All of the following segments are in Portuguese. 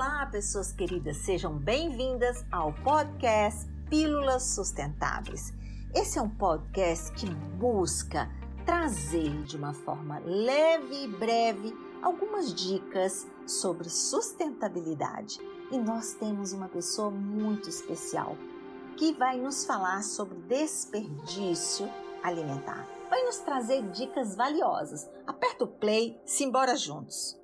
Olá, pessoas queridas, sejam bem-vindas ao podcast Pílulas Sustentáveis. Esse é um podcast que busca trazer de uma forma leve e breve algumas dicas sobre sustentabilidade. E nós temos uma pessoa muito especial que vai nos falar sobre desperdício alimentar. Vai nos trazer dicas valiosas. Aperta o play, simbora juntos.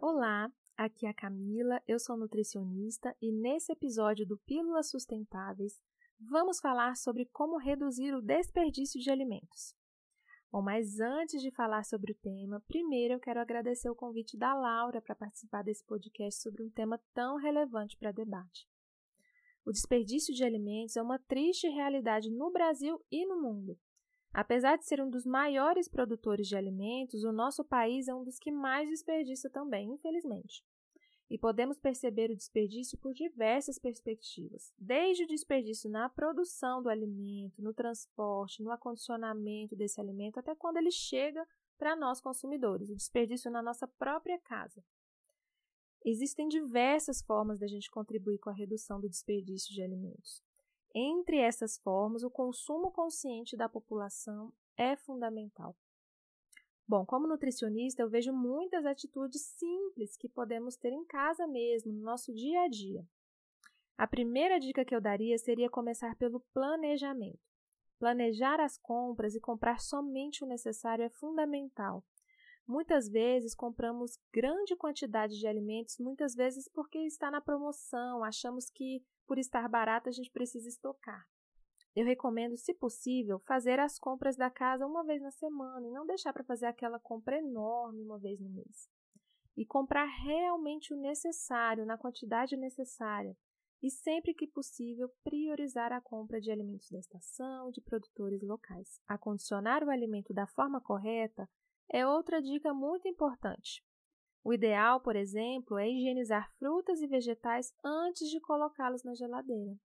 Olá, aqui é a Camila, eu sou nutricionista e nesse episódio do Pílulas Sustentáveis vamos falar sobre como reduzir o desperdício de alimentos. Bom, mas antes de falar sobre o tema, primeiro eu quero agradecer o convite da Laura para participar desse podcast sobre um tema tão relevante para debate. O desperdício de alimentos é uma triste realidade no Brasil e no mundo. Apesar de ser um dos maiores produtores de alimentos, o nosso país é um dos que mais desperdiça também, infelizmente. E podemos perceber o desperdício por diversas perspectivas, desde o desperdício na produção do alimento, no transporte, no acondicionamento desse alimento, até quando ele chega para nós consumidores, o desperdício na nossa própria casa. Existem diversas formas da gente contribuir com a redução do desperdício de alimentos. Entre essas formas, o consumo consciente da população é fundamental. Bom, como nutricionista, eu vejo muitas atitudes simples que podemos ter em casa mesmo, no nosso dia a dia. A primeira dica que eu daria seria começar pelo planejamento. Planejar as compras e comprar somente o necessário é fundamental. Muitas vezes compramos grande quantidade de alimentos, muitas vezes porque está na promoção, achamos que por estar barato, a gente precisa estocar. Eu recomendo, se possível, fazer as compras da casa uma vez na semana e não deixar para fazer aquela compra enorme uma vez no mês. E comprar realmente o necessário, na quantidade necessária. E sempre que possível, priorizar a compra de alimentos da estação, de produtores locais. Acondicionar o alimento da forma correta é outra dica muito importante. O ideal, por exemplo, é higienizar frutas e vegetais antes de colocá-los na geladeira.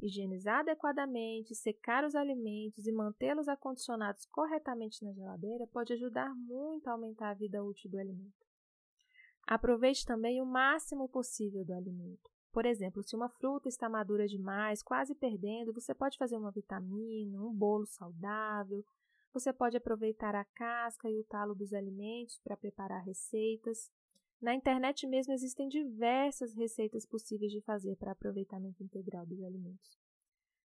Higienizar adequadamente, secar os alimentos e mantê-los acondicionados corretamente na geladeira pode ajudar muito a aumentar a vida útil do alimento. Aproveite também o máximo possível do alimento. Por exemplo, se uma fruta está madura demais, quase perdendo, você pode fazer uma vitamina, um bolo saudável, você pode aproveitar a casca e o talo dos alimentos para preparar receitas. Na internet mesmo existem diversas receitas possíveis de fazer para aproveitamento integral dos alimentos.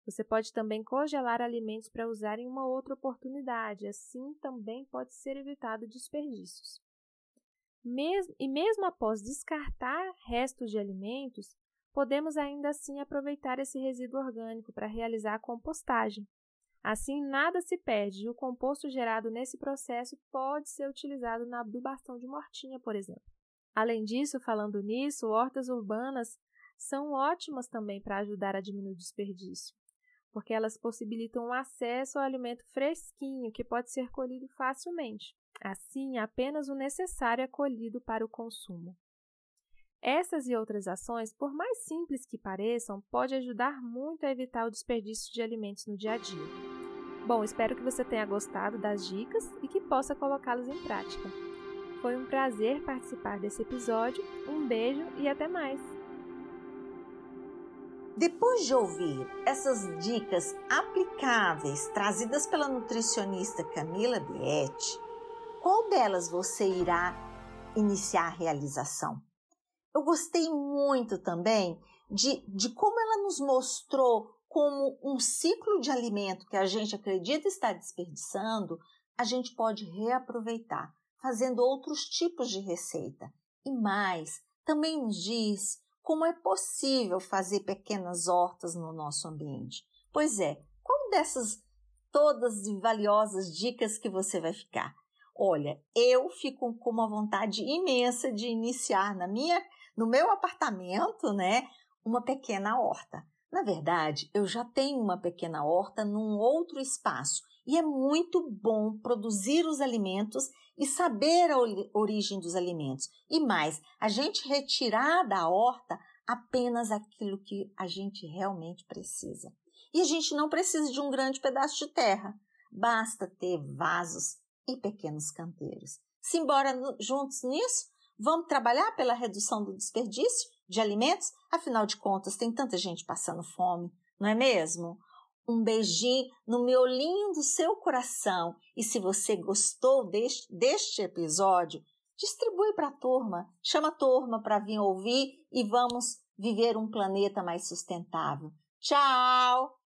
Você pode também congelar alimentos para usar em uma outra oportunidade, assim também pode ser evitado desperdícios. Mesmo, e mesmo após descartar restos de alimentos, podemos ainda assim aproveitar esse resíduo orgânico para realizar a compostagem, Assim, nada se perde e o composto gerado nesse processo pode ser utilizado na adubação de mortinha, por exemplo. Além disso, falando nisso, hortas urbanas são ótimas também para ajudar a diminuir o desperdício, porque elas possibilitam o acesso ao alimento fresquinho que pode ser colhido facilmente. Assim, apenas o necessário é colhido para o consumo. Essas e outras ações, por mais simples que pareçam, podem ajudar muito a evitar o desperdício de alimentos no dia a dia. Bom, espero que você tenha gostado das dicas e que possa colocá-las em prática. Foi um prazer participar desse episódio. Um beijo e até mais! Depois de ouvir essas dicas aplicáveis trazidas pela nutricionista Camila Bietti, qual delas você irá iniciar a realização? Eu gostei muito também de, de como ela nos mostrou como um ciclo de alimento que a gente acredita estar desperdiçando, a gente pode reaproveitar, fazendo outros tipos de receita. E mais, também nos diz como é possível fazer pequenas hortas no nosso ambiente. Pois é, qual dessas todas e valiosas dicas que você vai ficar? Olha, eu fico com uma vontade imensa de iniciar na minha no meu apartamento, né, uma pequena horta. Na verdade, eu já tenho uma pequena horta num outro espaço e é muito bom produzir os alimentos e saber a origem dos alimentos. E mais, a gente retirar da horta apenas aquilo que a gente realmente precisa. E a gente não precisa de um grande pedaço de terra, basta ter vasos e pequenos canteiros. Simbora juntos nisso? Vamos trabalhar pela redução do desperdício de alimentos? Afinal de contas, tem tanta gente passando fome, não é mesmo? Um beijinho no miolinho do seu coração. E se você gostou deste, deste episódio, distribui para a turma, chama a turma para vir ouvir e vamos viver um planeta mais sustentável. Tchau!